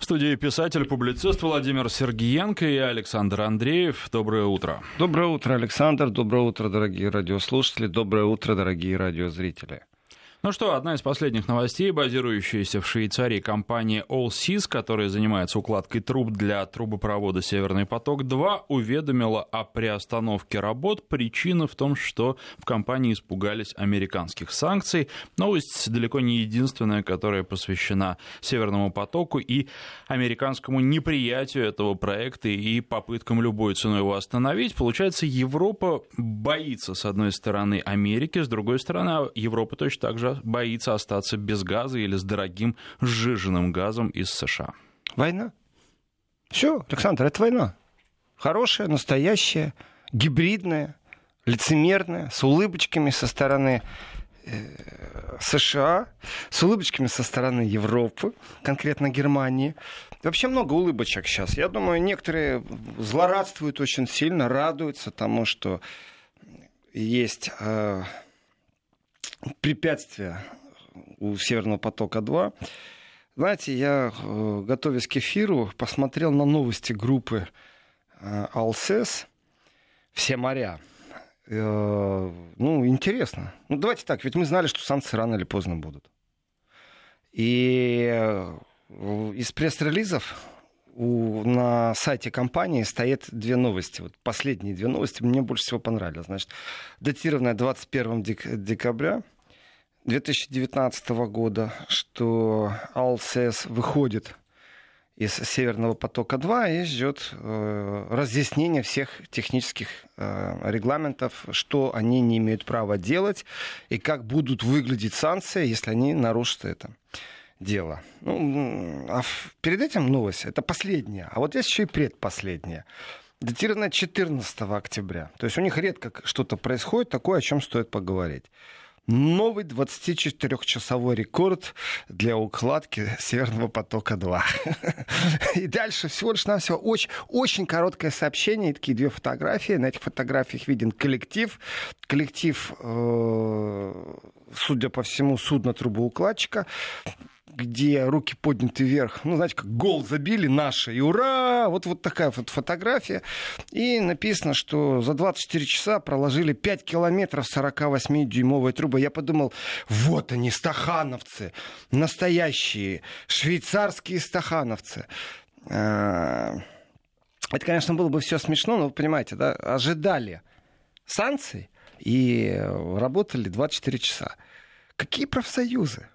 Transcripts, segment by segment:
В студии писатель, публицист Владимир Сергиенко и Александр Андреев. Доброе утро. Доброе утро, Александр. Доброе утро, дорогие радиослушатели. Доброе утро, дорогие радиозрители. Ну что, одна из последних новостей, базирующаяся в Швейцарии компания Allseas, которая занимается укладкой труб для трубопровода «Северный поток-2», уведомила о приостановке работ. Причина в том, что в компании испугались американских санкций. Новость далеко не единственная, которая посвящена «Северному потоку» и американскому неприятию этого проекта и попыткам любой ценой его остановить. Получается, Европа боится, с одной стороны, Америки, с другой стороны, Европа точно так же боится остаться без газа или с дорогим сжиженным газом из США. Война. Все, Александр, это война. Хорошая, настоящая, гибридная, лицемерная, с улыбочками со стороны э, США, с улыбочками со стороны Европы, конкретно Германии. Вообще много улыбочек сейчас. Я думаю, некоторые злорадствуют очень сильно, радуются тому, что есть э, препятствия у Северного потока-2. Знаете, я, э, готовясь к эфиру, посмотрел на новости группы э, Алсес «Все моря». Э, ну, интересно. Ну, давайте так, ведь мы знали, что санкции рано или поздно будут. И из пресс-релизов у, на сайте компании стоят две новости. Вот последние две новости мне больше всего понравились. Значит, датированная 21 дек- декабря 2019 года, что АЛСС выходит из Северного потока-2 и ждет э, разъяснения всех технических э, регламентов, что они не имеют права делать и как будут выглядеть санкции, если они нарушат это дело. Ну, а перед этим новость, это последняя, а вот здесь еще и предпоследняя. Датирована 14 октября. То есть у них редко что-то происходит такое, о чем стоит поговорить. Новый 24-часовой рекорд для укладки Северного потока-2. И дальше всего лишь навсего очень, очень короткое сообщение и такие две фотографии. На этих фотографиях виден коллектив. Коллектив, э, судя по всему, судно трубоукладчика где руки подняты вверх, ну, знаете, как гол забили наши, и ура! Вот, вот такая вот фотография. И написано, что за 24 часа проложили 5 километров 48-дюймовой трубы. Я подумал, вот они, стахановцы, настоящие, швейцарские стахановцы. А, это, конечно, было бы все смешно, но вы понимаете, да, ожидали санкций и работали 24 часа. Какие профсоюзы?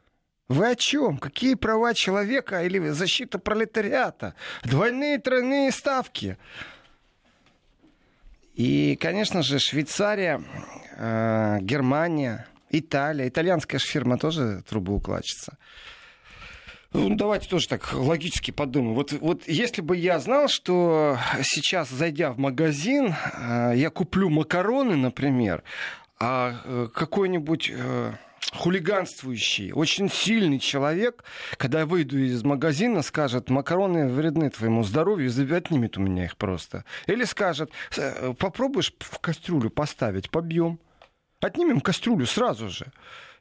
Вы о чем? Какие права человека или защита пролетариата? Двойные, тройные ставки. И, конечно же, Швейцария, э, Германия, Италия. Итальянская же фирма тоже трубоукладчица. Ну, давайте тоже так логически подумаем. Вот, вот если бы я знал, что сейчас, зайдя в магазин, э, я куплю макароны, например, а э, какой-нибудь... Э, хулиганствующий, очень сильный человек, когда я выйду из магазина, скажет, макароны вредны твоему здоровью, отнимет у меня их просто. Или скажет, «Э, попробуешь в кастрюлю поставить, побьем. Отнимем кастрюлю сразу же.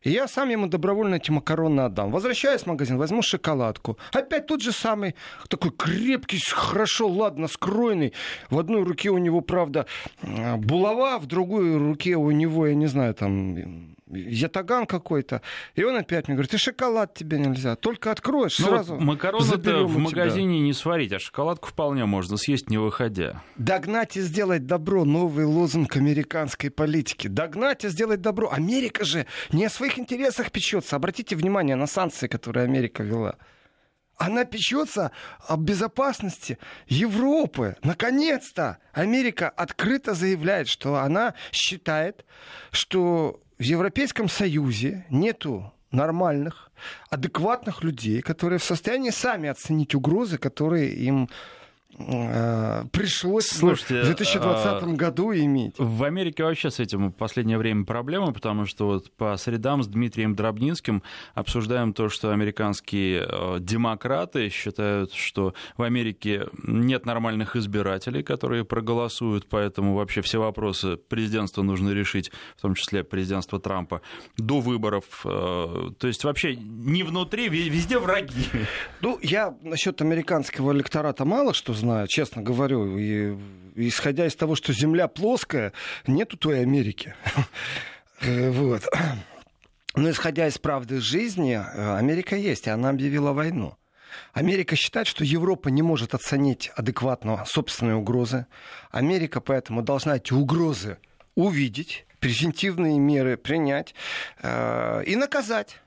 И я сам ему добровольно эти макароны отдам. Возвращаюсь в магазин, возьму шоколадку. Опять тот же самый, такой крепкий, хорошо, ладно, скроенный. В одной руке у него, правда, булава, в другой руке у него, я не знаю, там ятаган какой-то. И он опять мне говорит, и шоколад тебе нельзя. Только откроешь, ну, сразу Макароны-то в магазине не сварить, а шоколадку вполне можно съесть, не выходя. Догнать и сделать добро. Новый лозунг американской политики. Догнать и сделать добро. Америка же не о своих интересах печется. Обратите внимание на санкции, которые Америка вела. Она печется о безопасности Европы. Наконец-то Америка открыто заявляет, что она считает, что в Европейском Союзе нету нормальных, адекватных людей, которые в состоянии сами оценить угрозы, которые им пришлось Слушайте, в 2020 а... году иметь. В Америке вообще с этим в последнее время проблемы, потому что вот по средам с Дмитрием Дробнинским обсуждаем то, что американские э, демократы считают, что в Америке нет нормальных избирателей, которые проголосуют, поэтому вообще все вопросы президентства нужно решить, в том числе президентство Трампа, до выборов. Э, то есть вообще не внутри, везде враги. Ну, я насчет американского электората мало что знаю, честно говорю. И, исходя из того, что Земля плоская, нету той Америки. Э, вот. Но исходя из правды жизни, э, Америка есть, и она объявила войну. Америка считает, что Европа не может оценить адекватно собственные угрозы. Америка поэтому должна эти угрозы увидеть, превентивные меры принять э, и наказать.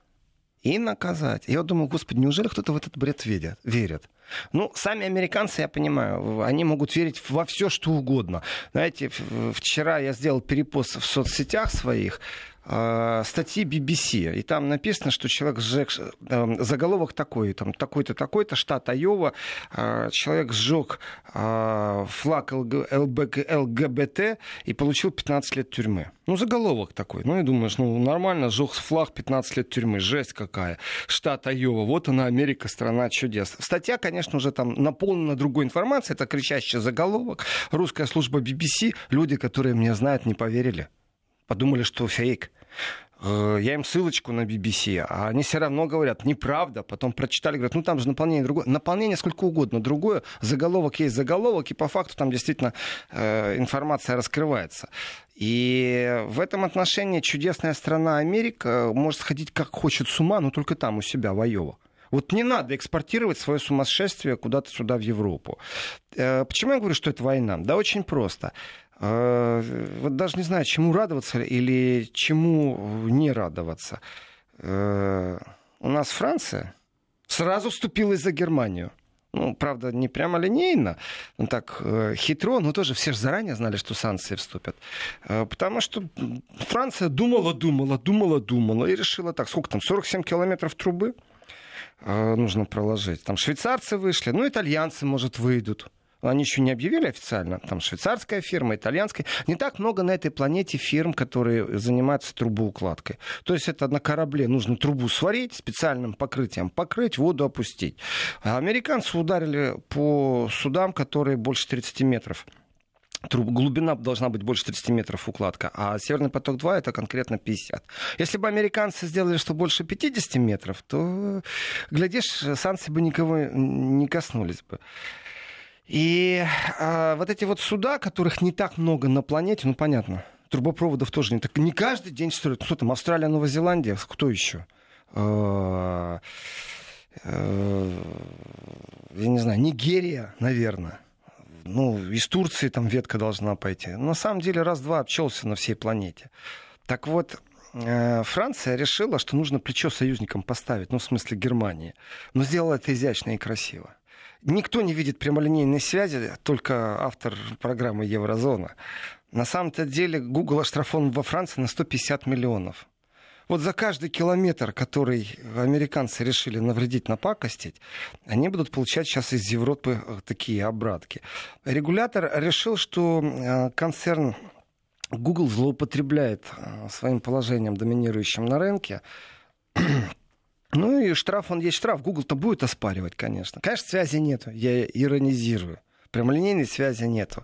И наказать. Я думаю, господи, неужели кто-то в этот бред верит? верит? Ну, сами американцы, я понимаю, они могут верить во все, что угодно. Знаете, вчера я сделал перепост в соцсетях своих статьи BBC, и там написано, что человек сжег, э, заголовок такой, там такой-то, такой-то, штат Айова, э, человек сжег э, флаг ЛГ, ЛГБТ и получил 15 лет тюрьмы. Ну, заголовок такой. Ну, и думаешь, ну, нормально, сжег флаг, 15 лет тюрьмы, жесть какая. Штат Айова, вот она, Америка, страна чудес. Статья, конечно, уже там наполнена другой информацией, это кричащий заголовок. Русская служба BBC, люди, которые меня знают, не поверили. Подумали, что фейк. Э, я им ссылочку на BBC, а они все равно говорят, неправда. Потом прочитали, говорят, ну там же наполнение другое. Наполнение сколько угодно другое. Заголовок есть заголовок, и по факту там действительно э, информация раскрывается. И в этом отношении чудесная страна Америка может сходить как хочет с ума, но только там у себя, в Айово. Вот не надо экспортировать свое сумасшествие куда-то сюда, в Европу. Э, почему я говорю, что это война? Да очень просто. А, вот даже не знаю, чему радоваться или чему не радоваться. Э, у нас Франция сразу вступилась за Германию. Ну, правда, не прямо линейно, но так э, хитро, но тоже все же заранее знали, что санкции вступят. Э, потому что Франция думала, думала, думала, думала и решила так, сколько там, 47 километров трубы нужно проложить. Там швейцарцы вышли, ну, итальянцы, может, выйдут они еще не объявили официально, там швейцарская фирма, итальянская. Не так много на этой планете фирм, которые занимаются трубоукладкой. То есть это на корабле нужно трубу сварить, специальным покрытием покрыть, воду опустить. А американцы ударили по судам, которые больше 30 метров. Труб, глубина должна быть больше 30 метров укладка, а Северный поток-2 это конкретно 50. Если бы американцы сделали, что больше 50 метров, то, глядишь, санкции бы никого не коснулись бы. И а, вот эти вот суда, которых не так много на планете, ну понятно, трубопроводов тоже не так. Не каждый день строят. Кто там? Австралия, Новая Зеландия? Кто еще? А, а, я не знаю, Нигерия, наверное. Ну, из Турции там ветка должна пойти. На самом деле раз-два обчелся на всей планете. Так вот, э, Франция решила, что нужно плечо союзникам поставить, ну, в смысле Германии. Но сделала это изящно и красиво. Никто не видит прямолинейной связи, только автор программы Еврозона. На самом-то деле Google оштрафован во Франции на 150 миллионов. Вот за каждый километр, который американцы решили навредить, напакостить, они будут получать сейчас из Европы э, такие обратки. Регулятор решил, что э, концерн Google злоупотребляет э, своим положением, доминирующим на рынке, ну и штраф, он есть штраф. Google-то будет оспаривать, конечно. Конечно, связи нету, я иронизирую. Прямолинейной связи нету.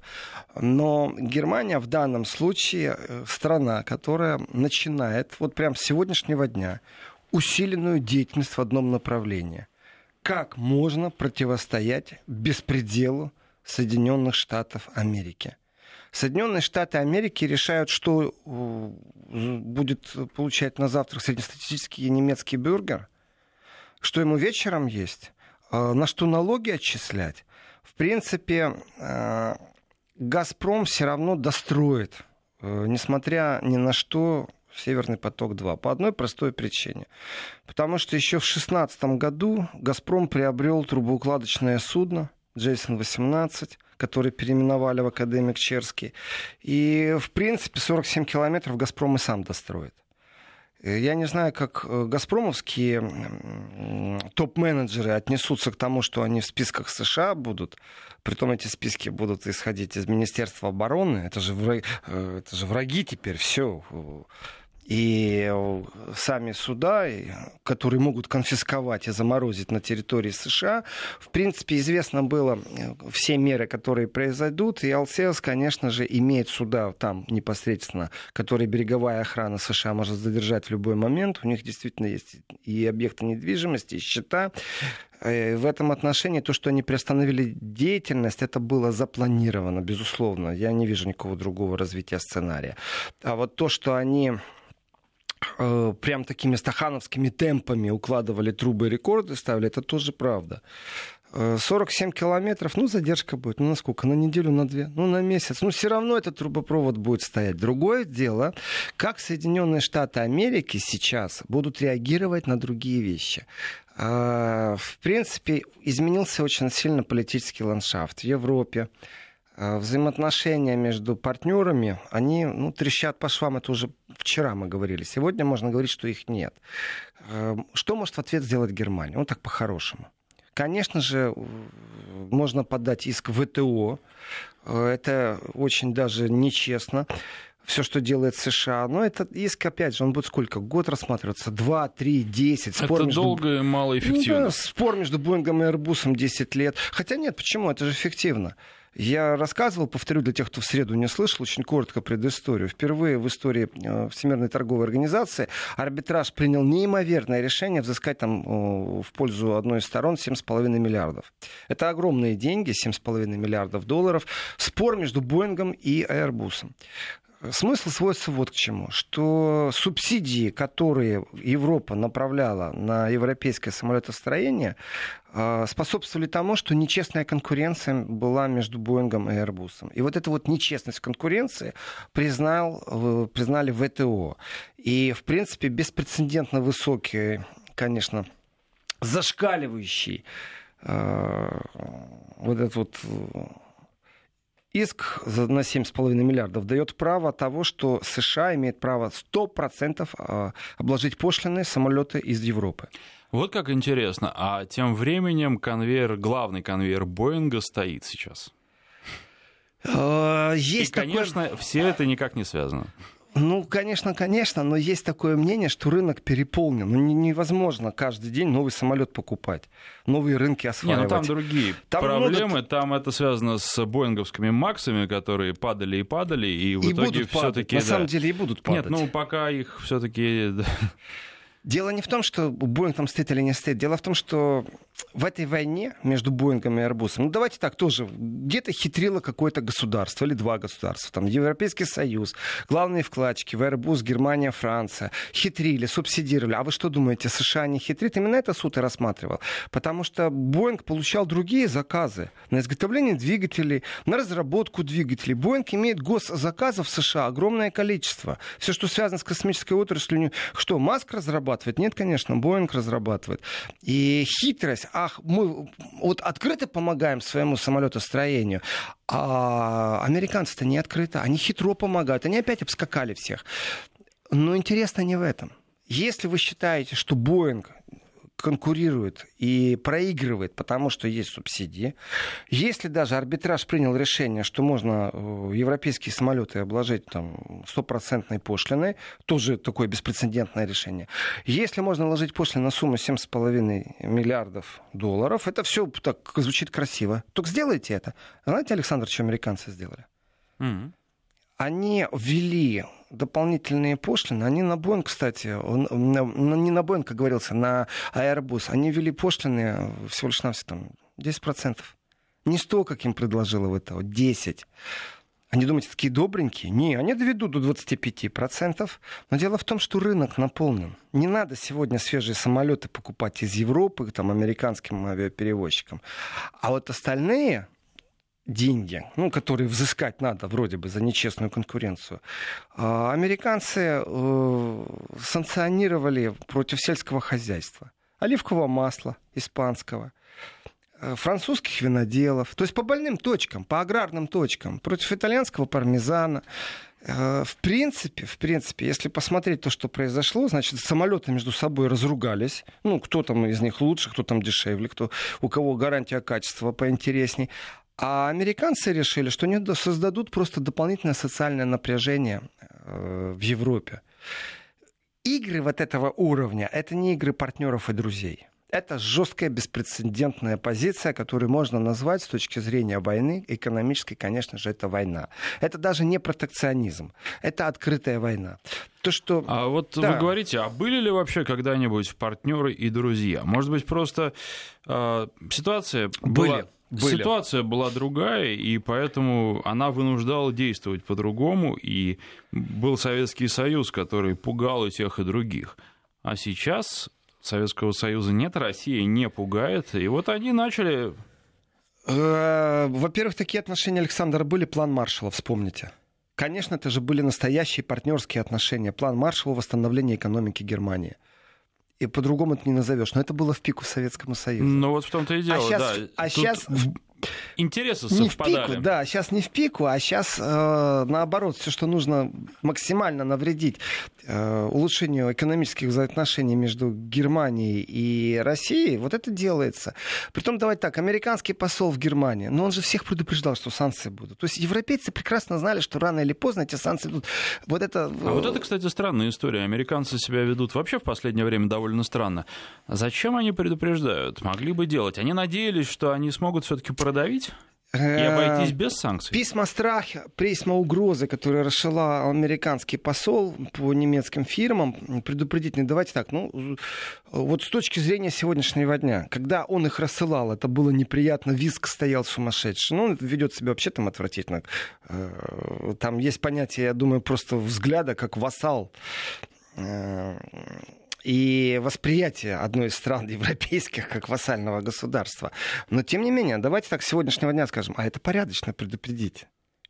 Но Германия в данном случае э, страна, которая начинает вот прям с сегодняшнего дня усиленную деятельность в одном направлении. Как можно противостоять беспределу Соединенных Штатов Америки? Соединенные Штаты Америки решают, что э, будет получать на завтрак среднестатистический немецкий бюргер, что ему вечером есть, а, на что налоги отчислять. В принципе, а, «Газпром» все равно достроит, э, несмотря ни на что, Северный поток-2 по одной простой причине. Потому что еще в 2016 году «Газпром» приобрел трубоукладочное судно «Джейсон-18», которое переименовали в «Академик Черский». И, в принципе, 47 километров «Газпром» и сам достроит. Я не знаю, как э, газпромовские топ-менеджеры отнесутся к тому, что они в списках США будут. Притом эти списки будут исходить из Министерства обороны. Это же враги, э, это же враги теперь, все. И э, сами суда, которые могут конфисковать и заморозить на территории США, в принципе, известно было э, все меры, которые произойдут. И АЛСЕС, конечно же, имеет суда там непосредственно, которые береговая охрана США может задержать в любой момент. У них действительно есть и объекты недвижимости, и счета. Э, в этом отношении то, что они приостановили деятельность, это было запланировано, безусловно. Я не вижу никакого другого развития сценария. А вот то, что они э, прям такими стахановскими темпами укладывали трубы рекорды, ставили, это тоже правда. 47 э, километров, ну, задержка будет. Ну, на сколько? На неделю, на две? Ну, на месяц. Ну, все равно этот трубопровод будет стоять. Другое дело, как Соединенные Штаты Америки сейчас будут реагировать на другие вещи. А, в принципе, изменился очень сильно политический ландшафт в Европе. А, взаимоотношения между партнерами, они ну, трещат по швам, это уже вчера мы говорили. Сегодня можно говорить, что их нет. А, что может в ответ сделать Германия? Ну, так по-хорошему. Конечно же, можно подать иск в ВТО. Это очень даже нечестно все, что делает США. Но этот иск, опять же, он будет сколько? Год рассматриваться? Два, три, десять. Спор Это между... долго и малоэффективно. Ну, да, спор между Боингом и Airbus 10 лет. Хотя нет, почему? Это же эффективно. Я рассказывал, повторю для тех, кто в среду не слышал, очень коротко предысторию. Впервые в истории э, Всемирной торговой организации арбитраж принял неимоверное решение взыскать там в пользу одной из сторон 7,5 миллиардов. Это огромные деньги, 7,5 миллиардов долларов. Спор между Боингом и Airbus. Смысл сводится вот к чему, что субсидии, которые Европа направляла на европейское самолетостроение, а, способствовали тому, что нечестная конкуренция была между Боингом и Airbus. И вот эту вот нечестность конкуренции признал, э, признали ВТО. И, в принципе, беспрецедентно высокий, конечно, зашкаливающий э, вот этот вот иск на 7,5 миллиардов дает право того, что США имеет право 100% а, обложить пошлины самолеты из Европы. Вот как интересно. А тем временем конвейер, главный конвейер Боинга стоит сейчас. А, есть И, конечно, такое... все это никак не связано. Ну, конечно, конечно, но есть такое мнение, что рынок переполнен. Ну, невозможно каждый день новый самолет покупать, новые рынки осваивать. Не, ну там другие там проблемы. Много... Там это связано с боинговскими Максами, которые падали и падали, и в и итоге все-таки... На да. самом деле и будут падать. Нет, ну пока их все-таки... Дело не в том, что Боинг там стоит или не стоит. Дело в том, что в этой войне между Боингом и Airbus, ну давайте так, тоже где-то хитрило какое-то государство или два государства, там Европейский Союз, главные вкладчики в Airbus, Германия, Франция, хитрили, субсидировали. А вы что думаете, США не хитрит? Именно это суд и рассматривал. Потому что Боинг получал другие заказы на изготовление двигателей, на разработку двигателей. Боинг имеет госзаказов в США огромное количество. Все, что связано с космической отраслью, что, Маск разрабатывает? Нет, конечно, Боинг разрабатывает. И хитрость ах, мы вот открыто помогаем своему самолетостроению, а американцы-то не открыто, они хитро помогают, они опять обскакали всех. Но интересно не в этом. Если вы считаете, что Боинг конкурирует и проигрывает, потому что есть субсидии. Если даже арбитраж принял решение, что можно э, европейские самолеты обложить там, стопроцентной пошлиной, тоже такое беспрецедентное решение. Если можно наложить пошлину на сумму 7,5 миллиардов долларов, это все так звучит красиво. Только сделайте это. Знаете, Александр, что американцы сделали? Mm-hmm. Они ввели дополнительные пошлины, они на Боинг, кстати, не на Боинг, как говорился, на Airbus, они ввели пошлины всего лишь навсего там 10%. Не 100, как им предложила в этого, 10. Они думаете, такие добренькие? Не, они доведут до 25%. Но дело в том, что рынок наполнен. Не надо сегодня свежие самолеты покупать из Европы, там, американским авиаперевозчикам. А вот остальные, деньги, ну, которые взыскать надо вроде бы за нечестную конкуренцию, а американцы э, санкционировали против сельского хозяйства. Оливкового масла испанского, э, французских виноделов, то есть по больным точкам, по аграрным точкам, против итальянского пармезана. Э, в принципе, в принципе, если посмотреть то, что произошло, значит, самолеты между собой разругались. Ну, кто там из них лучше, кто там дешевле, кто, у кого гарантия качества поинтересней. А американцы решили, что они создадут просто дополнительное социальное напряжение э, в Европе. Игры вот этого уровня — это не игры партнеров и друзей. Это жесткая, беспрецедентная позиция, которую можно назвать с точки зрения войны, экономической, конечно же, это война. Это даже не протекционизм, это открытая война. То, что... А вот да. вы говорите, а были ли вообще когда-нибудь партнеры и друзья? Может быть, просто э, ситуация были. была... Были. Ситуация была другая, и поэтому она вынуждала действовать по-другому, и был Советский Союз, который пугал и тех, и других. А сейчас Советского Союза нет, Россия не пугает. И вот они начали... Э, во-первых, такие отношения Александра были, план Маршала, вспомните. Конечно, это же были настоящие партнерские отношения. План Маршала восстановления экономики Германии. И по-другому это не назовешь. Но это было в пику Советскому Союзу. Ну вот в том-то и дело, а сейчас, да. А Тут... сейчас интересы не совпадали. В пику, да, сейчас не в пику, а сейчас э, наоборот, все, что нужно максимально навредить э, улучшению экономических взаимоотношений между Германией и Россией, вот это делается. Притом, давайте так, американский посол в Германии, но он же всех предупреждал, что санкции будут. То есть европейцы прекрасно знали, что рано или поздно эти санкции будут. Вот это... А вот это, кстати, странная история. Американцы себя ведут вообще в последнее время довольно странно. Зачем они предупреждают? Могли бы делать. Они надеялись, что они смогут все-таки продать продавить? И э, обойтись без санкций? Письма страха, письма угрозы, которые расшила американский посол по немецким фирмам, предупредительные. Давайте так, ну, вот с точки зрения сегодняшнего дня, когда он их рассылал, это было неприятно, виск стоял сумасшедший. Ну, он ведет себя вообще там отвратительно. Э, там есть понятие, я думаю, просто взгляда, как вассал э, и восприятие одной из стран европейских как вассального государства. Но тем не менее, давайте так с сегодняшнего дня скажем, а это порядочно предупредить.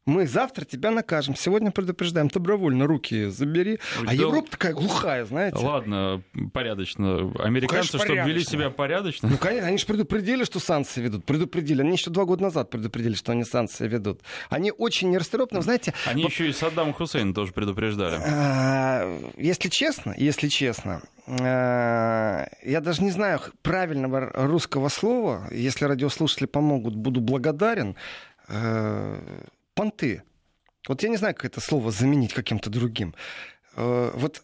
Мы завтра тебя накажем. Сегодня предупреждаем. Добровольно руки забери. А да, Европа такая глухая, знаете. Ладно, порядочно. Американцы, ну, чтобы вели себя порядочно. Ну, конечно, они же предупредили, что санкции ведут. Предупредили. Они еще два года назад предупредили, что они санкции ведут. Они очень нерасторопны, знаете. Они вот... еще и Саддам Хусейн тоже предупреждали. А, если честно, если честно, а, я даже не знаю правильного русского слова. Если радиослушатели помогут, буду благодарен а, понты. Вот я не знаю, как это слово заменить каким-то другим. Э, вот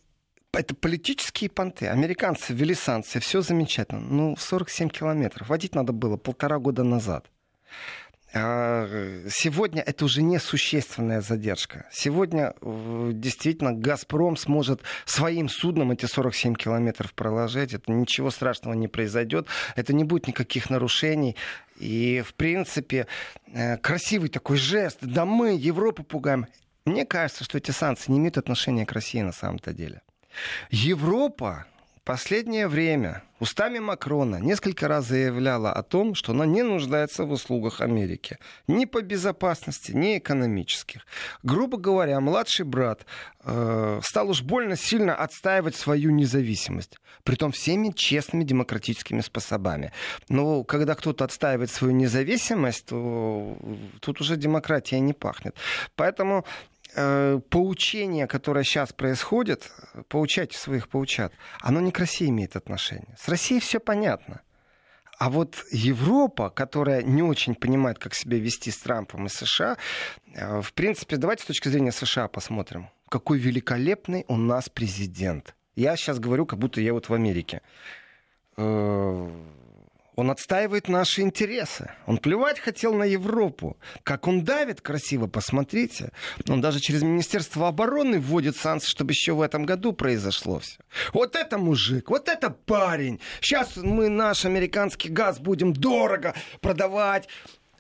это политические понты. Американцы ввели санкции, все замечательно. Ну, 47 километров. Водить надо было полтора года назад. А, сегодня это уже не существенная задержка. Сегодня э, действительно «Газпром» сможет своим судном эти 47 километров проложить. Это ничего страшного не произойдет. Это не будет никаких нарушений. И, в принципе, э, красивый такой жест. Да мы Европу пугаем. Мне кажется, что эти санкции не имеют отношения к России на самом-то деле. Европа последнее время устами Макрона несколько раз заявляла о том, что она не нуждается в услугах Америки. Ни по безопасности, ни экономических. Грубо говоря, младший брат э, стал уж больно сильно отстаивать свою независимость. Притом всеми честными демократическими способами. Но когда кто-то отстаивает свою независимость, то тут уже демократия не пахнет. Поэтому поучение, которое сейчас происходит, поучайте своих поучат, оно не к России имеет отношение. С Россией все понятно. А вот Европа, которая не очень понимает, как себя вести с Трампом и США, э, в принципе, давайте с точки зрения США посмотрим. Какой великолепный у нас президент. Я сейчас говорю, как будто я вот в Америке. Он отстаивает наши интересы. Он плевать хотел на Европу. Как он давит красиво, посмотрите. Он даже через Министерство обороны вводит санкции, чтобы еще в этом году произошло все. Вот это мужик, вот это парень. Сейчас мы наш американский газ будем дорого продавать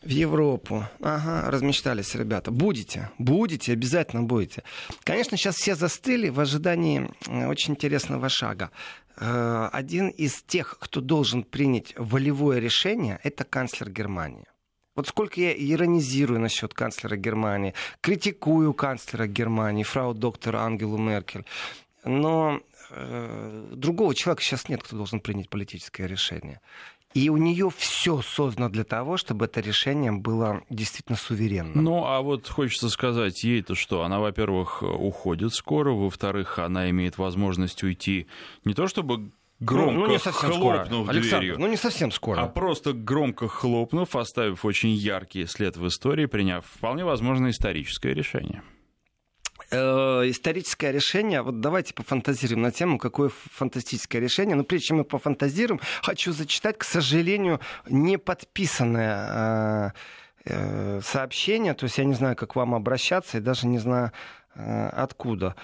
в Европу. Ага, размечтались ребята. Будете, будете, обязательно будете. Конечно, сейчас все застыли в ожидании э, очень интересного шага. Э, один из тех, кто должен принять волевое решение, это канцлер Германии. Вот сколько я иронизирую насчет канцлера Германии, критикую канцлера Германии, фрау доктор Ангелу Меркель, но э, другого человека сейчас нет, кто должен принять политическое решение. И у нее все создано для того, чтобы это решение было действительно суверенным. Ну, а вот хочется сказать, ей-то что? Она, во-первых, уходит скоро, во-вторых, она имеет возможность уйти не то чтобы громко ну, ну, не совсем хлопнув скоро. дверью. ну не совсем скоро. А просто громко хлопнув, оставив очень яркий след в истории, приняв вполне возможно историческое решение. Э, историческое решение, вот давайте пофантазируем на тему, какое фантастическое решение. Но прежде чем мы пофантазируем, хочу зачитать, к сожалению, не подписанное э, э, сообщение, то есть я не знаю, как вам обращаться, и даже не знаю откуда.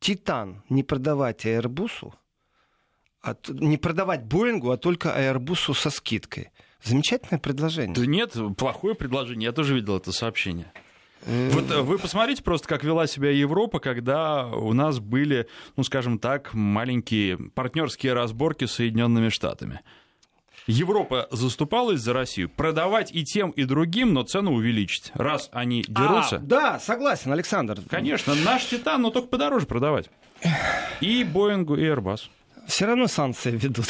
Титан не продавать Airbus, а, не продавать Боингу, а только Airbus со скидкой. Замечательное предложение. Да нет, плохое предложение. Я тоже видел это сообщение. Вот э, вы посмотрите просто, как вела себя Европа, когда у нас были, ну, скажем так, маленькие партнерские разборки с Соединенными Штатами. Европа заступалась за Россию продавать и тем, и другим, но цену увеличить. Раз они дерутся... А, да, согласен, Александр. Конечно, наш Титан, но только подороже продавать. И Боингу, и Airbus все равно санкции ведут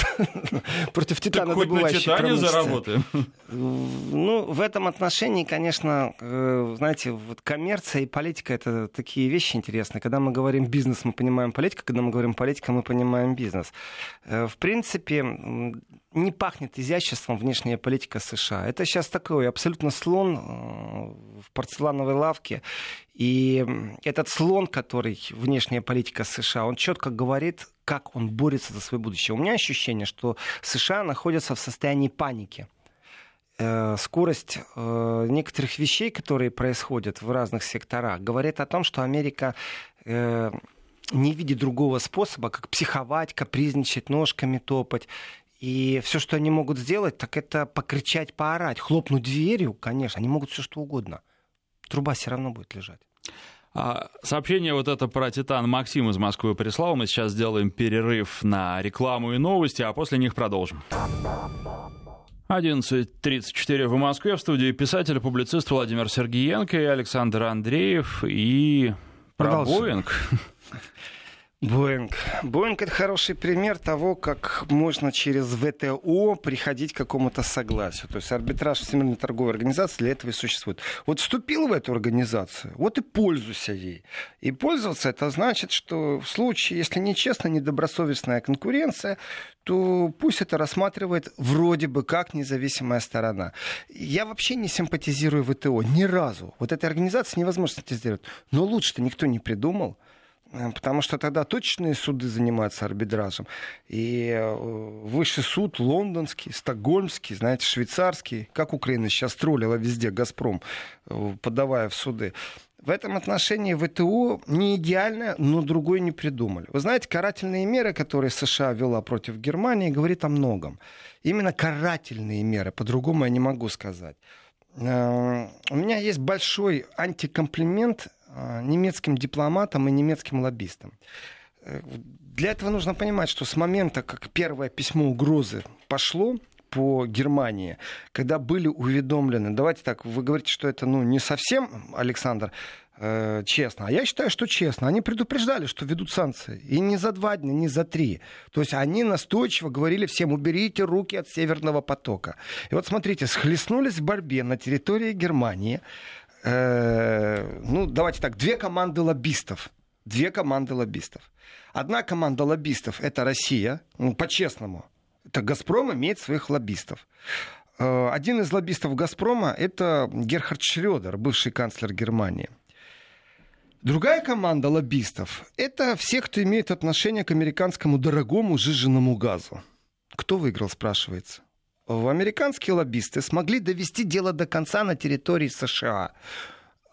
против Титана так на Титане заработаем. Ну, в этом отношении, конечно, э, знаете, вот коммерция и политика — это такие вещи интересные. Когда мы говорим бизнес, мы понимаем политику, когда мы говорим политика, мы понимаем бизнес. Э, в принципе, не пахнет изяществом внешняя политика США. Это сейчас такой абсолютно слон э, в порцелановой лавке. И этот слон, который внешняя политика США, он четко говорит, как он борется за свое будущее. У меня ощущение, что США находятся в состоянии паники э, скорость э, некоторых вещей, которые происходят в разных секторах, говорит о том, что Америка э, не видит другого способа, как психовать, капризничать, ножками топать. И все, что они могут сделать, так это покричать, поорать, хлопнуть дверью, конечно, они могут все что угодно труба все равно будет лежать. А, сообщение вот это про Титан Максим из Москвы прислал. Мы сейчас сделаем перерыв на рекламу и новости, а после них продолжим. 11.34 в Москве. В студии писатель, публицист Владимир Сергеенко и Александр Андреев. И про Боинг. Боинг. Боинг это хороший пример того, как можно через ВТО приходить к какому-то согласию. То есть арбитраж Всемирной торговой организации для этого и существует. Вот вступил в эту организацию, вот и пользуйся ей. И пользоваться это значит, что в случае, если нечестно, недобросовестная конкуренция, то пусть это рассматривает вроде бы как независимая сторона. Я вообще не симпатизирую ВТО ни разу. Вот этой организации невозможно симпатизировать. Но лучше-то никто не придумал. Э, потому что тогда точные суды занимаются арбитражем. И э, высший суд лондонский, стокгольмский, знаете, швейцарский, как Украина сейчас троллила везде «Газпром», э, подавая в суды. В этом отношении ВТО не идеально, но другой не придумали. Вы знаете, карательные меры, которые США вела против Германии, говорит о многом. Именно карательные меры, по-другому я не могу сказать. У меня есть большой антикомплимент немецким дипломатам и немецким лоббистам. Э, для этого нужно понимать, что с момента, как первое письмо угрозы пошло по Германии, когда были уведомлены, давайте так, вы говорите, что это ну, не совсем, Александр, э, честно. А я считаю, что честно. Они предупреждали, что ведут санкции. И не за два дня, не за три. То есть они настойчиво говорили всем, уберите руки от Северного потока. И вот смотрите, схлестнулись в борьбе на территории Германии э, ну, давайте так, две команды лоббистов. Две команды лоббистов. Одна команда лоббистов – это Россия, ну, по-честному. Это «Газпром» имеет своих лоббистов. Э, один из лоббистов «Газпрома» – это Герхард Шрёдер, бывший канцлер Германии. Другая команда лоббистов – это все, кто имеет отношение к американскому дорогому жиженному газу. Кто выиграл, спрашивается американские лоббисты смогли довести дело до конца на территории США.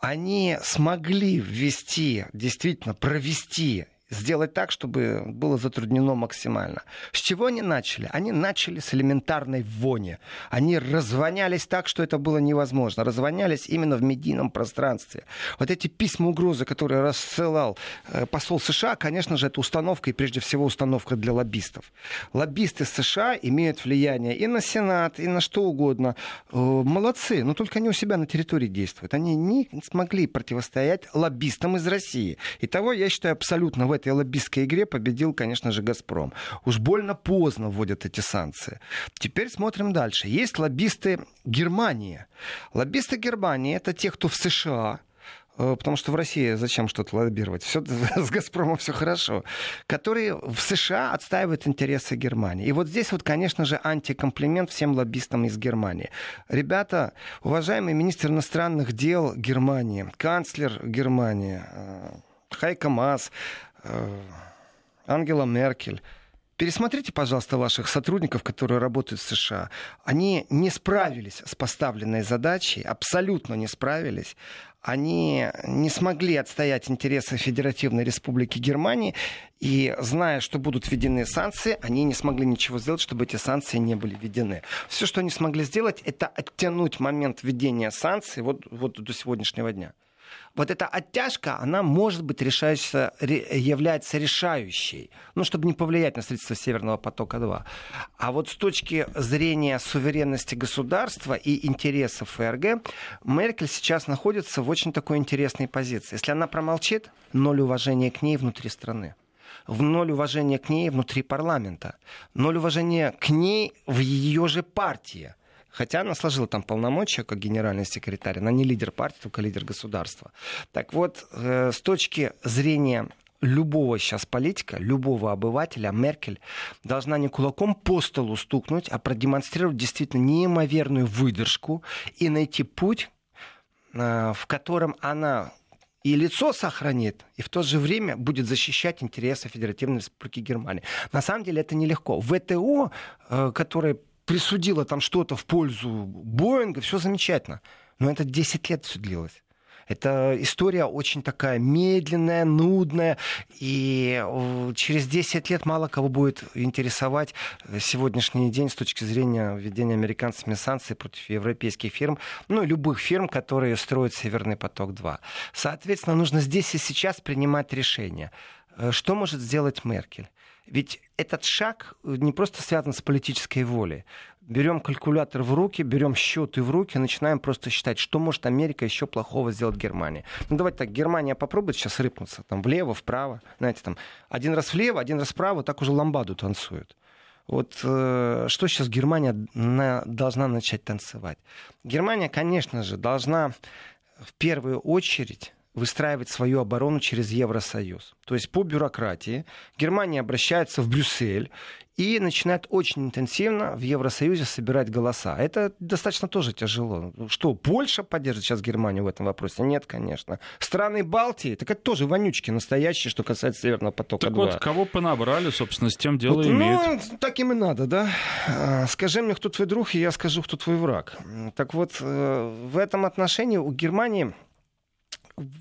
Они смогли ввести, действительно провести сделать так, чтобы было затруднено максимально. С чего они начали? Они начали с элементарной вони. Они развонялись так, что это было невозможно. Развонялись именно в медийном пространстве. Вот эти письма угрозы, которые рассылал э, посол США, конечно же, это установка и прежде всего установка для лоббистов. Лоббисты США имеют влияние и на Сенат, и на что угодно. Э, молодцы, но только они у себя на территории действуют. Они не смогли противостоять лоббистам из России. И того, я считаю, абсолютно в этой лоббистской игре победил, конечно же, «Газпром». Уж больно поздно вводят эти санкции. Теперь смотрим дальше. Есть лоббисты Германии. Лоббисты Германии — это те, кто в США, Э, потому что в России зачем что-то лоббировать? Все, с «Газпромом все хорошо. Которые в США отстаивают интересы Германии. И вот здесь вот, конечно же, антикомплимент всем лоббистам из Германии. Ребята, уважаемый министр иностранных дел Германии, канцлер Германии, э, Хайка Мас, Ангела Меркель, Пересмотрите, пожалуйста, ваших сотрудников, которые работают в США. Они не справились с поставленной задачей, абсолютно не справились они не смогли отстоять интересы Федеративной Республики Германии, и зная, что будут введены санкции, они не смогли ничего сделать, чтобы эти санкции не были введены. Все, что они смогли сделать, это оттянуть момент введения санкций вот, вот до сегодняшнего дня вот эта оттяжка, она может быть решающая, является решающей, ну, чтобы не повлиять на строительство Северного потока-2. А вот с точки зрения суверенности государства и интересов ФРГ, Меркель сейчас находится в очень такой интересной позиции. Если она промолчит, ноль уважения к ней внутри страны в ноль уважения к ней внутри парламента, ноль уважения к ней в ее же партии. Хотя она сложила там полномочия как генеральный секретарь. Она не лидер партии, только лидер государства. Так вот, э, с точки зрения любого сейчас политика, любого обывателя, Меркель должна не кулаком по столу стукнуть, а продемонстрировать действительно неимоверную выдержку и найти путь, э, в котором она и лицо сохранит, и в то же время будет защищать интересы Федеративной Республики Германии. На самом деле это нелегко. ВТО, э, которое присудила там что-то в пользу Боинга, все замечательно. Но это 10 лет все длилось. Это история очень такая медленная, нудная, и через 10 лет мало кого будет интересовать сегодняшний день с точки зрения введения американцами санкций против европейских фирм, ну, любых фирм, которые строят Северный поток-2. Соответственно, нужно здесь и сейчас принимать решение. Э, что может сделать Меркель? Ведь этот шаг не просто связан с политической волей. Берем калькулятор в руки, берем счеты в руки, начинаем просто считать, что может Америка еще плохого сделать Германии. Ну давайте так, Германия попробует сейчас рыпнуться, там влево, вправо, знаете, там один раз влево, один раз вправо, так уже ламбаду танцуют. Вот э, что сейчас Германия на, должна начать танцевать? Германия, конечно же, должна в первую очередь выстраивать свою оборону через Евросоюз. То есть по бюрократии Германия обращается в Брюссель и начинает очень интенсивно в Евросоюзе собирать голоса. Это достаточно тоже тяжело. Что, Польша поддержит сейчас Германию в этом вопросе? Нет, конечно. Страны Балтии, так это тоже вонючки настоящие, что касается Северного потока. Так 2. вот, кого понабрали, собственно, с тем дело вот, имеет. Ну, так им и надо, да. А, скажи мне, кто твой друг, и я скажу, кто твой враг. Так вот, э, в этом отношении у Германии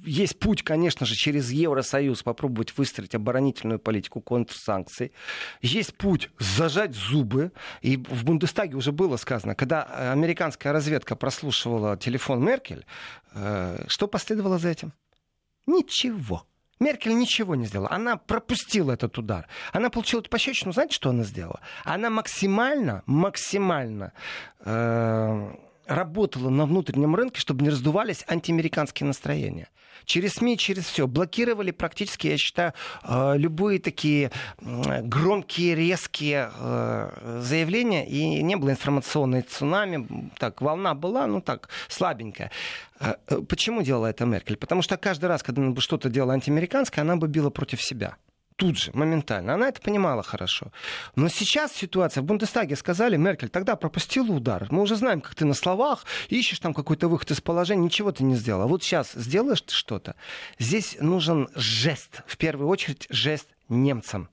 есть путь, конечно же, через Евросоюз попробовать выстроить оборонительную политику контрсанкций. Есть путь зажать зубы. И в Бундестаге уже было сказано, когда американская разведка прослушивала телефон Меркель, э, что последовало за этим? Ничего. Меркель ничего не сделала. Она пропустила этот удар. Она получила эту пощечину. Знаете, что она сделала? Она максимально, максимально э, работала на внутреннем рынке, чтобы не раздувались антиамериканские настроения. Через СМИ, через все. Блокировали практически, я считаю, э, любые такие громкие, резкие э, заявления. И не было информационной цунами. Так, волна была, ну так, слабенькая. Э, почему делала это Меркель? Потому что каждый раз, когда она бы что-то делала антиамериканское, она бы била против себя тут же, моментально. Она это понимала хорошо. Но сейчас ситуация, в Бундестаге сказали, Меркель, тогда пропустила удар. Мы уже знаем, как ты на словах ищешь там какой-то выход из положения, ничего ты не сделала. Вот сейчас сделаешь ты что-то. Здесь нужен жест, в первую очередь жест немцам.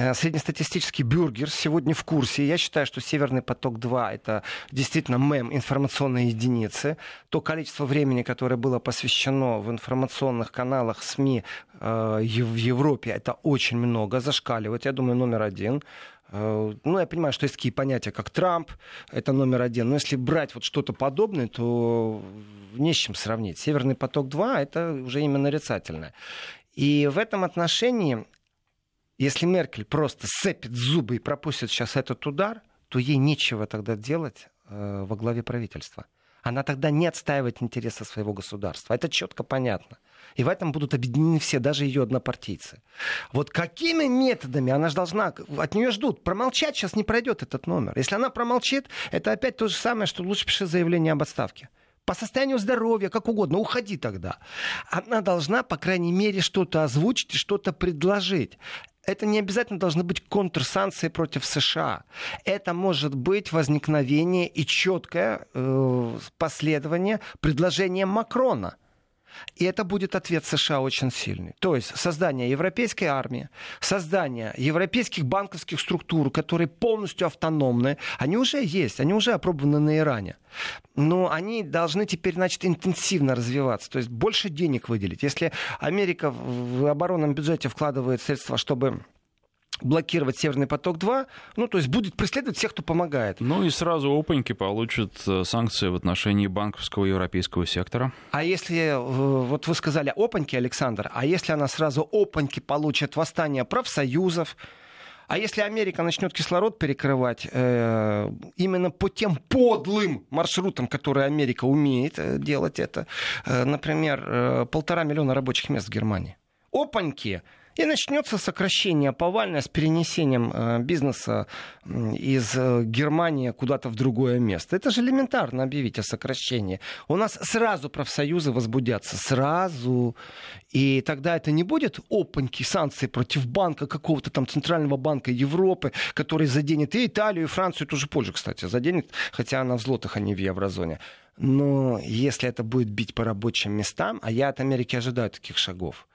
Э, среднестатистический бюргер сегодня в курсе. Я считаю, что «Северный поток-2» — это действительно мем информационной единицы. То количество времени, которое было посвящено в информационных каналах СМИ э, в Европе, это очень много, зашкаливает. Я думаю, номер один. Э, ну, я понимаю, что есть такие понятия, как Трамп, это номер один. Но если брать вот что-то подобное, то не с чем сравнить. «Северный поток-2» — это уже именно нарицательное. И в этом отношении если Меркель просто сцепит зубы и пропустит сейчас этот удар, то ей нечего тогда делать э, во главе правительства. Она тогда не отстаивает интересы своего государства. Это четко понятно. И в этом будут объединены все, даже ее однопартийцы. Вот какими методами она же должна, от нее ждут, промолчать сейчас не пройдет этот номер. Если она промолчит, это опять то же самое, что лучше пиши заявление об отставке по состоянию здоровья, как угодно, уходи тогда. Она должна, по крайней мере, что-то озвучить и что-то предложить. Это не обязательно должны быть контрсанкции против США. Это может быть возникновение и четкое э, последование предложения Макрона – и это будет ответ США очень сильный. То есть создание европейской армии, создание европейских банковских структур, которые полностью автономны, они уже есть, они уже опробованы на Иране. Но они должны теперь, значит, интенсивно развиваться, то есть больше денег выделить. Если Америка в оборонном бюджете вкладывает средства, чтобы блокировать Северный поток-2, ну, то есть будет преследовать всех, кто помогает. Ну и сразу опаньки получат э, санкции в отношении банковского европейского сектора. А если, э, вот вы сказали опаньки, Александр, а если она сразу опаньки получит восстание профсоюзов, а если Америка начнет кислород перекрывать э, именно по тем подлым маршрутам, которые Америка умеет э, делать это, э, например, э, полтора миллиона рабочих мест в Германии. Опаньки, и начнется сокращение повальное с перенесением э, бизнеса из э, Германии куда-то в другое место. Это же элементарно объявить о сокращении. У нас сразу профсоюзы возбудятся. Сразу. И тогда это не будет опаньки, санкции против банка, какого-то там Центрального банка Европы, который заденет и Италию, и Францию, и ту же Польшу, кстати, заденет, хотя она в злотых, а не в еврозоне. Но если это будет бить по рабочим местам, а я от Америки ожидаю таких шагов,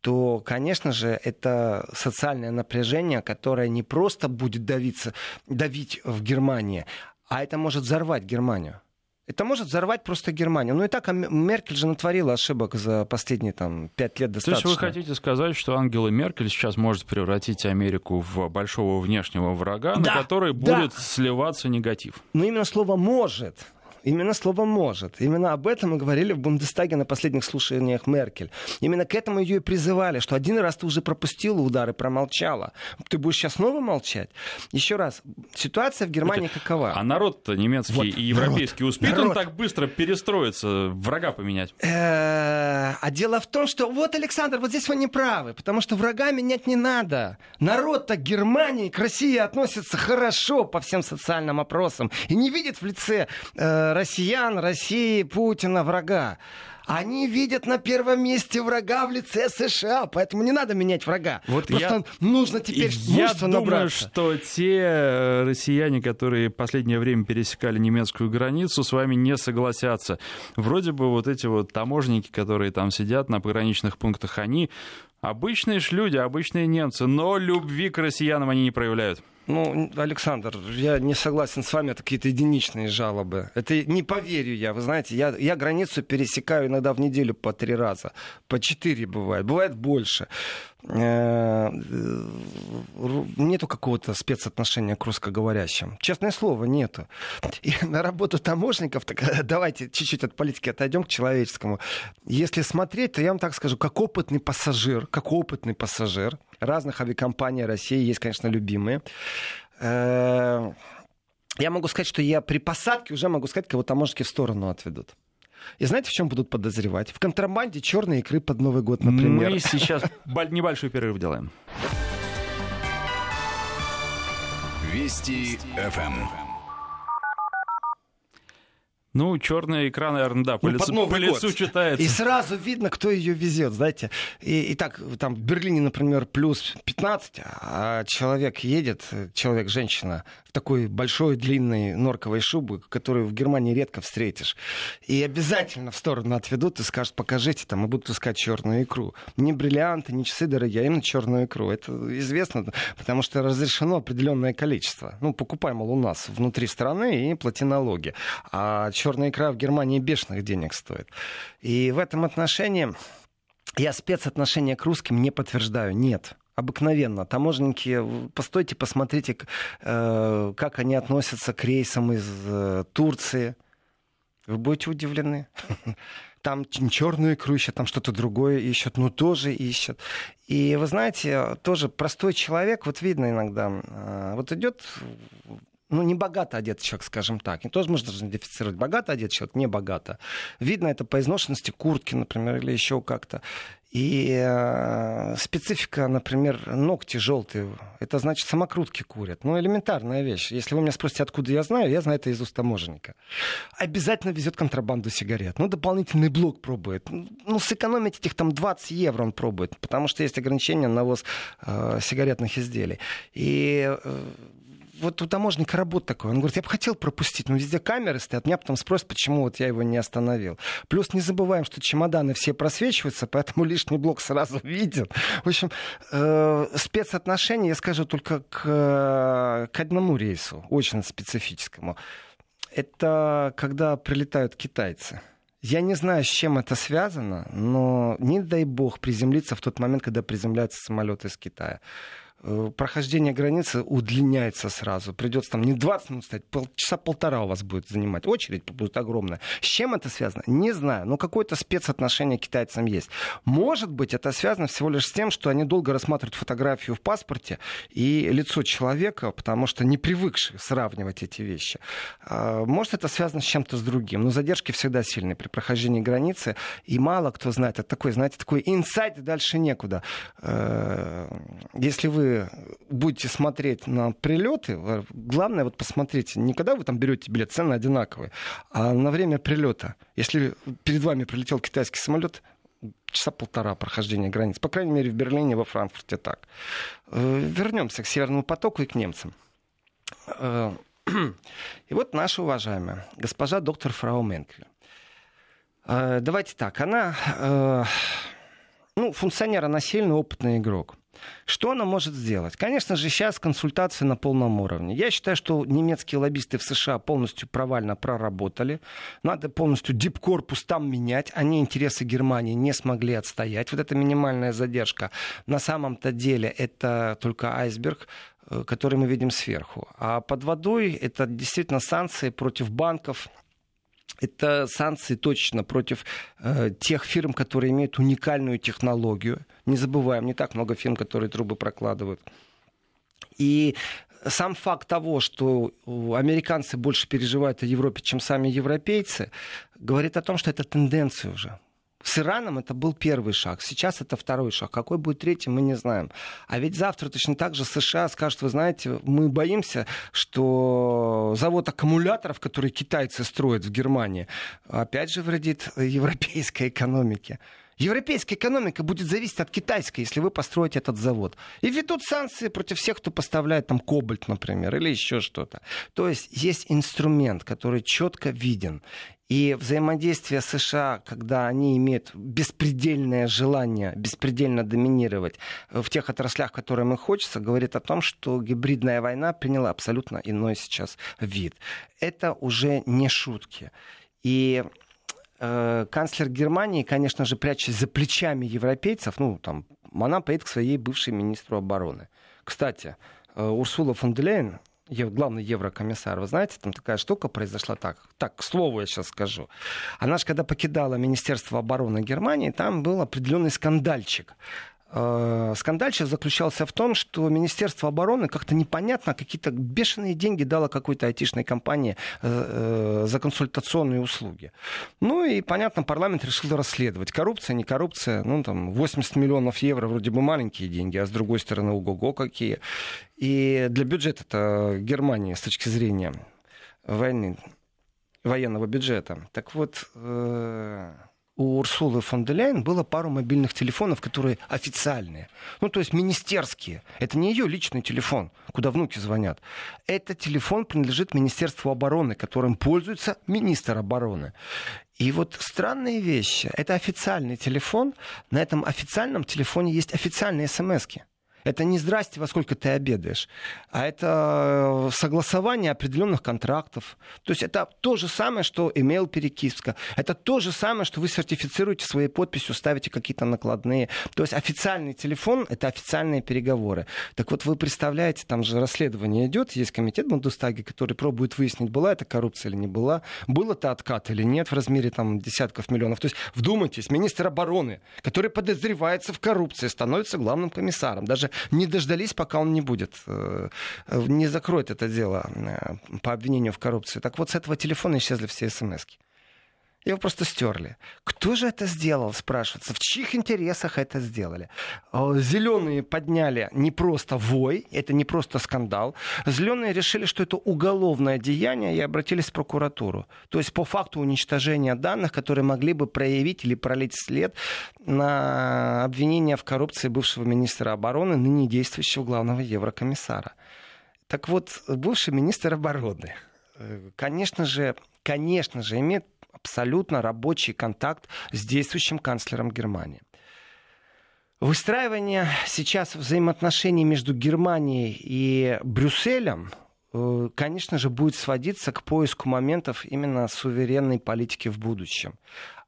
то, конечно же, это социальное напряжение, которое не просто будет давиться, давить в Германии, а это может взорвать Германию. Это может взорвать просто Германию. Ну и так Меркель же натворила ошибок за последние там, пять лет достаточно. То есть вы хотите сказать, что Ангела Меркель сейчас может превратить Америку в большого внешнего врага, да, на который да. будет сливаться негатив? Ну именно слово «может». Именно слово «может». Именно об этом мы говорили в Бундестаге на последних слушаниях Меркель. Именно к этому ее и призывали, что один раз ты уже пропустила удар и промолчала. Ты будешь сейчас снова молчать? Еще раз, ситуация в Германии Это, какова? А народ-то немецкий вот, и европейский народ, успеет народ. он так быстро перестроиться, врага поменять? А дело в том, что вот, Александр, вот здесь вы не правы, потому что врага менять не надо. Народ-то Германии к России относится хорошо по всем социальным опросам и не видит в лице э, россиян, России, Путина, врага. Они видят на первом месте врага в лице США, поэтому не надо менять врага. Вот Просто я, нужно теперь я думаю, набраться. что те э, россияне, которые последнее время пересекали немецкую границу, с вами не согласятся. Вроде бы вот эти вот таможенники, которые там сидят на пограничных пунктах, они обычные люди, обычные немцы, но любви к россиянам они не проявляют. Ну, Александр, я не согласен с вами, это какие-то единичные жалобы. Это не поверю я. Вы знаете, я, я границу пересекаю иногда в неделю по три раза. По четыре бывает. Бывает больше. Э, нету какого-то спецотношения к русскоговорящим. Честное слово, нету. И на работу таможников, так э, давайте чуть-чуть от политики отойдем к человеческому. Если смотреть, то я вам так скажу, как опытный пассажир, как опытный пассажир разных авиакомпаний России, есть, конечно, любимые, э, я могу сказать, что я при посадке уже могу сказать, кого таможники в сторону отведут. И знаете, в чем будут подозревать? В контрабанде черной икры под Новый год, например. Мы сейчас небольшой перерыв делаем. Вести ФМ. Ну, черная икра, наверное, да, по, ну, лицу, по лицу читается. И сразу видно, кто ее везет, знаете. И, и так, там в Берлине, например, плюс 15, а человек едет, человек, женщина, в такой большой длинной норковой шубы, которую в Германии редко встретишь. И обязательно в сторону отведут и скажут, покажите, там, и будут искать черную икру. Не бриллианты, не часы дорогие, а именно черную икру. Это известно, потому что разрешено определенное количество. Ну, покупай, мол, у нас внутри страны и плати налоги. А черная икра в Германии бешеных денег стоит. И в этом отношении я спецотношения к русским не подтверждаю. Нет обыкновенно. Таможенники, постойте, посмотрите, э, как они относятся к рейсам из э, Турции. Вы будете удивлены. Там черную икру ищут, там что-то другое ищут, ну тоже ищут. И вы знаете, тоже простой человек, вот видно иногда, э, вот идет ну, не богато одет человек, скажем так. И тоже можно идентифицировать, богато одет человек, не богато. Видно это по изношенности куртки, например, или еще как-то. И э, специфика, например, ногти желтые, это значит самокрутки курят. Ну, элементарная вещь. Если вы меня спросите, откуда я знаю, я знаю это из уст таможенника. Обязательно везет контрабанду сигарет. Ну, дополнительный блок пробует. Ну, сэкономить этих там 20 евро он пробует, потому что есть ограничения на ввоз э, сигаретных изделий. И э, вот у таможника работа такой. Он говорит, я бы хотел пропустить, но везде камеры стоят. Меня потом спросят, почему вот я его не остановил. Плюс не забываем, что чемоданы все просвечиваются, поэтому лишний блок сразу виден. В общем, э, спецотношения я скажу только к, к одному рейсу, очень специфическому. Это когда прилетают китайцы. Я не знаю, с чем это связано, но не дай бог приземлиться в тот момент, когда приземляется самолет из Китая. Э, прохождение границы удлиняется сразу. Придется там не 20 минут стоять, часа полтора у вас будет занимать. Очередь будет огромная. С чем это связано? Не знаю, но какое-то спецотношение китайцам есть. Может быть, это связано всего лишь с тем, что они долго рассматривают фотографию в паспорте и лицо человека, потому что не привыкшие сравнивать эти вещи. А, может, это связано с чем-то с другим. Но задержки всегда сильные при прохождении границы. И мало кто знает. Это такой, знаете, такой инсайт, дальше некуда. Э, если вы будете смотреть на прилеты, главное вот посмотрите, не когда вы там берете билет, цены одинаковые, а на время прилета. Если перед вами прилетел китайский самолет, часа полтора прохождения границ. По крайней мере, в Берлине, во Франкфурте так. Э, вернемся к Северному потоку и к немцам. Э, и вот наша уважаемая госпожа доктор Фрау Менкель. Э, давайте так, она ну, функционер, она сильный опытный игрок. Что она может сделать? Конечно же, сейчас консультации на полном уровне. Я считаю, что немецкие лоббисты в США полностью провально проработали. Надо полностью дипкорпус там менять. Они интересы Германии не смогли отстоять. Вот эта минимальная задержка. На самом-то деле это только айсберг э, который мы видим сверху. А под водой это действительно санкции против банков, это санкции точно против э, тех фирм, которые имеют уникальную технологию. Не забываем, не так много фирм, которые трубы прокладывают. И сам факт того, что американцы больше переживают о Европе, чем сами европейцы, говорит о том, что это тенденция уже. С Ираном это был первый шаг, сейчас это второй шаг. Какой будет третий, мы не знаем. А ведь завтра точно так же США скажут, вы знаете, мы боимся, что завод аккумуляторов, который китайцы строят в Германии, опять же вредит европейской экономике. Европейская экономика будет зависеть от китайской, если вы построите этот завод. И ведут санкции против всех, кто поставляет там кобальт, например, или еще что-то. То есть есть инструмент, который четко виден. И взаимодействие США, когда они имеют беспредельное желание беспредельно доминировать в тех отраслях, которым им хочется, говорит о том, что гибридная война приняла абсолютно иной сейчас вид. Это уже не шутки. И э, канцлер Германии, конечно же, прячась за плечами европейцев, ну, там, она поедет к своей бывшей министру обороны. Кстати, э, Урсула фон де Лейн, главный еврокомиссар, вы знаете, там такая штука произошла так, так, к слову я сейчас скажу. Она же, когда покидала Министерство обороны Германии, там был определенный скандальчик. Э, скандальчик заключался в том, что Министерство обороны как-то непонятно какие-то бешеные деньги дало какой-то айтишной компании э, э, за консультационные услуги. Ну и, понятно, парламент решил расследовать. Коррупция, не коррупция. Ну, там, 80 миллионов евро вроде бы маленькие деньги, а с другой стороны, ого-го какие. И для бюджета Германии с точки зрения войны, военного бюджета. Так вот, у Урсулы фон де Ляйен было пару мобильных телефонов, которые официальные. Ну, то есть министерские. Это не ее личный телефон, куда внуки звонят. Этот телефон принадлежит Министерству обороны, которым пользуется министр обороны. И вот странные вещи. Это официальный телефон. На этом официальном телефоне есть официальные смс -ки. Это не здрасте, во сколько ты обедаешь, а это э, согласование определенных контрактов. То есть это то же самое, что email перекидка. Это то же самое, что вы сертифицируете своей подписью, ставите какие-то накладные. То есть официальный телефон — это официальные переговоры. Так вот, вы представляете, там же расследование идет, есть комитет Бундестаге, который пробует выяснить, была это коррупция или не была, был это откат или нет в размере там десятков миллионов. То есть вдумайтесь, министр обороны, который подозревается в коррупции, становится главным комиссаром. Даже не дождались, пока он не будет, э, не закроет это дело по обвинению в коррупции. Так вот, с этого телефона исчезли все смс -ки. Его просто стерли. Кто же это сделал, спрашивается? В чьих интересах это сделали? Зеленые подняли не просто вой, это не просто скандал. Зеленые решили, что это уголовное деяние и обратились в прокуратуру. То есть по факту уничтожения данных, которые могли бы проявить или пролить след на обвинение в коррупции бывшего министра обороны, ныне действующего главного еврокомиссара. Так вот, бывший министр обороны, э, конечно же, конечно же, имеет абсолютно рабочий контакт с действующим канцлером Германии. Выстраивание сейчас взаимоотношений между Германией и Брюсселем, э, конечно же, будет сводиться к поиску моментов именно суверенной политики в будущем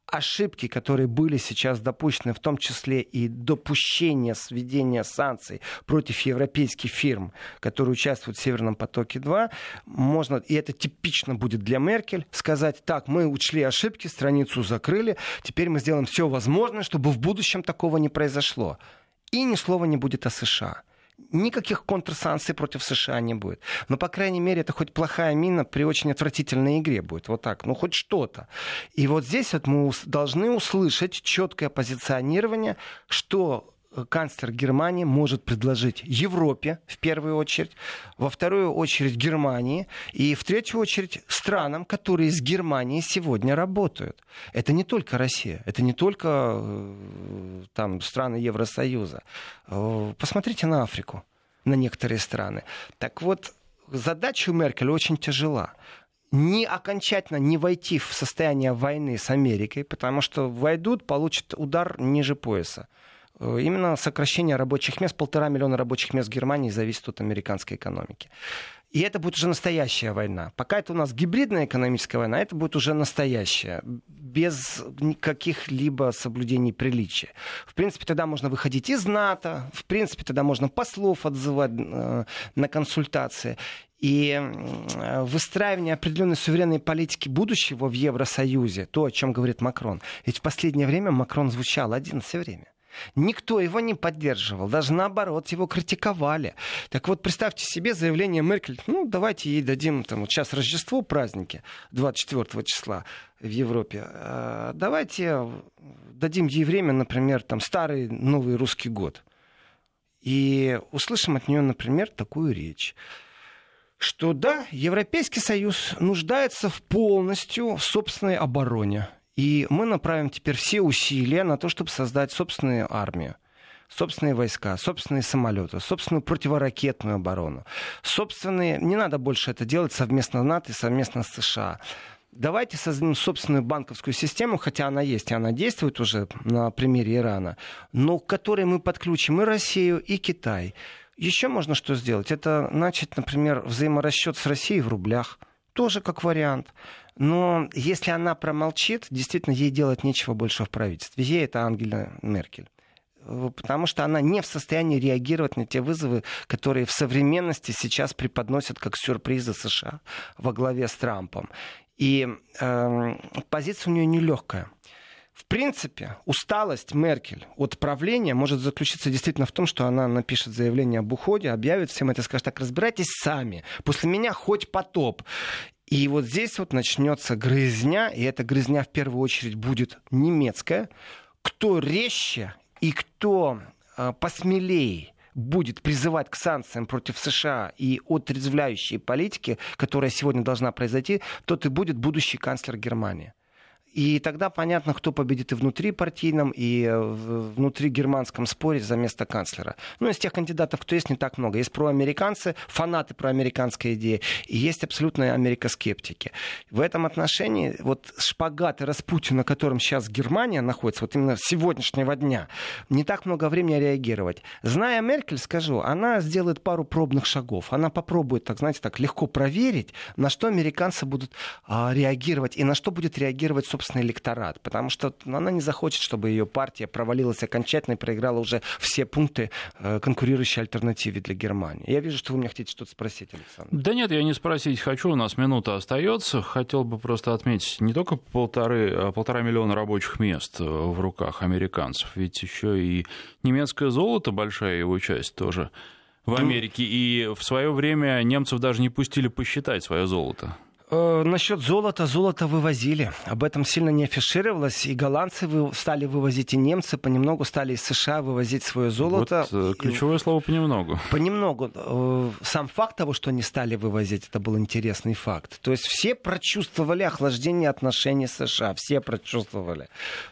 ошибки, которые были сейчас допущены, в том числе и допущение сведения санкций против европейских фирм, которые участвуют в Северном потоке-2, можно, и это типично будет для Меркель, сказать, так, мы учли ошибки, страницу закрыли, теперь мы сделаем все возможное, чтобы в будущем такого не произошло. И ни слова не будет о США никаких контрсанкций против США не будет. Но, по крайней мере, это хоть плохая мина при очень отвратительной игре будет. Вот так. Ну, хоть что-то. И вот здесь вот мы должны услышать четкое позиционирование, что канцлер Германии может предложить Европе в первую очередь, во вторую очередь Германии и в третью очередь странам, которые с Германией сегодня работают. Это не только Россия, это не только э, там, страны Евросоюза. Э, посмотрите на Африку, на некоторые страны. Так вот, задача у Меркель очень тяжела не окончательно не войти в состояние войны с Америкой, потому что войдут, получат удар ниже пояса. Э, именно сокращение рабочих мест, полтора миллиона рабочих мест в Германии зависит от американской экономики. И это будет уже настоящая война. Пока это у нас гибридная экономическая война, это будет уже настоящая, без каких-либо соблюдений приличия. В принципе, тогда можно выходить из НАТО, в принципе, тогда можно послов отзывать э, на консультации. И э, выстраивание определенной суверенной политики будущего в Евросоюзе, то, о чем говорит Макрон. Ведь в последнее время Макрон звучал один все время. Никто его не поддерживал, даже наоборот, его критиковали. Так вот, представьте себе заявление Меркель, ну, давайте ей дадим, там, вот сейчас Рождество, праздники, 24 числа в Европе, а, давайте дадим ей время, например, там, старый Новый Русский год. И услышим от нее, например, такую речь что да, Европейский Союз нуждается в полностью в собственной обороне. И мы направим теперь все усилия на то, чтобы создать собственную армию собственные войска, собственные самолеты, собственную противоракетную оборону, собственные... Не надо больше это делать совместно с НАТО и совместно с США. Давайте создадим собственную банковскую систему, хотя она есть, и она действует уже на примере Ирана, но к которой мы подключим и Россию, и Китай. Еще можно что сделать? Это начать, например, взаиморасчет с Россией в рублях. Тоже как вариант. Но если она промолчит, действительно, ей делать нечего больше в правительстве. Ей это Ангела Меркель потому что она не в состоянии реагировать на те вызовы, которые в современности сейчас преподносят как сюрпризы США во главе с Трампом. И э, позиция у нее нелегкая. В принципе, усталость Меркель от правления может заключиться действительно в том, что она напишет заявление об уходе, объявит всем это, скажет так, разбирайтесь сами, после меня хоть потоп. И вот здесь вот начнется грызня, и эта грызня в первую очередь будет немецкая. Кто резче и кто э, посмелее будет призывать к санкциям против США и отрезвляющей политики, которая сегодня должна произойти, тот и будет будущий канцлер Германии. И тогда понятно, кто победит и внутри партийном, и э, внутри германском споре за место канцлера. Ну, из тех кандидатов, кто есть, не так много. Есть проамериканцы, фанаты проамериканской идеи, и есть абсолютные америкоскептики. В этом отношении вот шпагат и Распутин, на котором сейчас Германия находится, вот именно сегодняшнего дня, не так много времени реагировать. Зная Меркель, скажу, она сделает пару пробных шагов. Она попробует, так знаете, так легко проверить, на что американцы будут а, реагировать и на что будет реагировать, собственный электорат, потому что она не захочет, чтобы ее партия провалилась окончательно и проиграла уже все пункты э, конкурирующей альтернативе для Германии. Я вижу, что вы меня хотите что-то спросить, Александр. Да нет, я не спросить хочу, у нас минута остается. Хотел бы просто отметить не только полторы, а полтора миллиона рабочих мест в руках американцев, ведь еще и немецкое золото, большая его часть тоже в Америке, и в свое время немцев даже не пустили посчитать свое золото. Э, насчет золота, золото вывозили. Об этом сильно не афишировалось. И голландцы вы, стали вывозить, и немцы понемногу стали из США вывозить свое золото. Вот, э, ключевое и... слово понемногу. Понемногу. Э, сам факт того, что они стали вывозить, это был интересный факт. То есть все прочувствовали охлаждение отношений США. Все прочувствовали.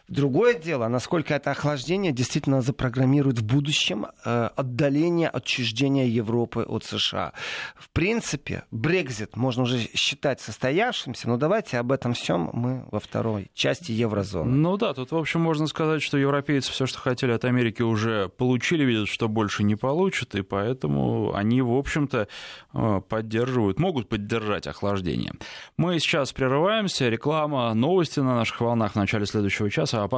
Другое дело, насколько это охлаждение действительно запрограммирует в будущем отдаление, отчуждение Европы от США. В принципе, Брекзит можно уже считать состоявшимся, но давайте об этом всем мы во второй части еврозоны. Ну да, тут, в общем, можно сказать, что европейцы все, что хотели от Америки, уже получили, видят, что больше не получат, и поэтому они, в общем-то, э, поддерживают, могут поддержать охлаждение. Мы сейчас прерываемся, реклама, новости на наших волнах в начале следующего часа, а потом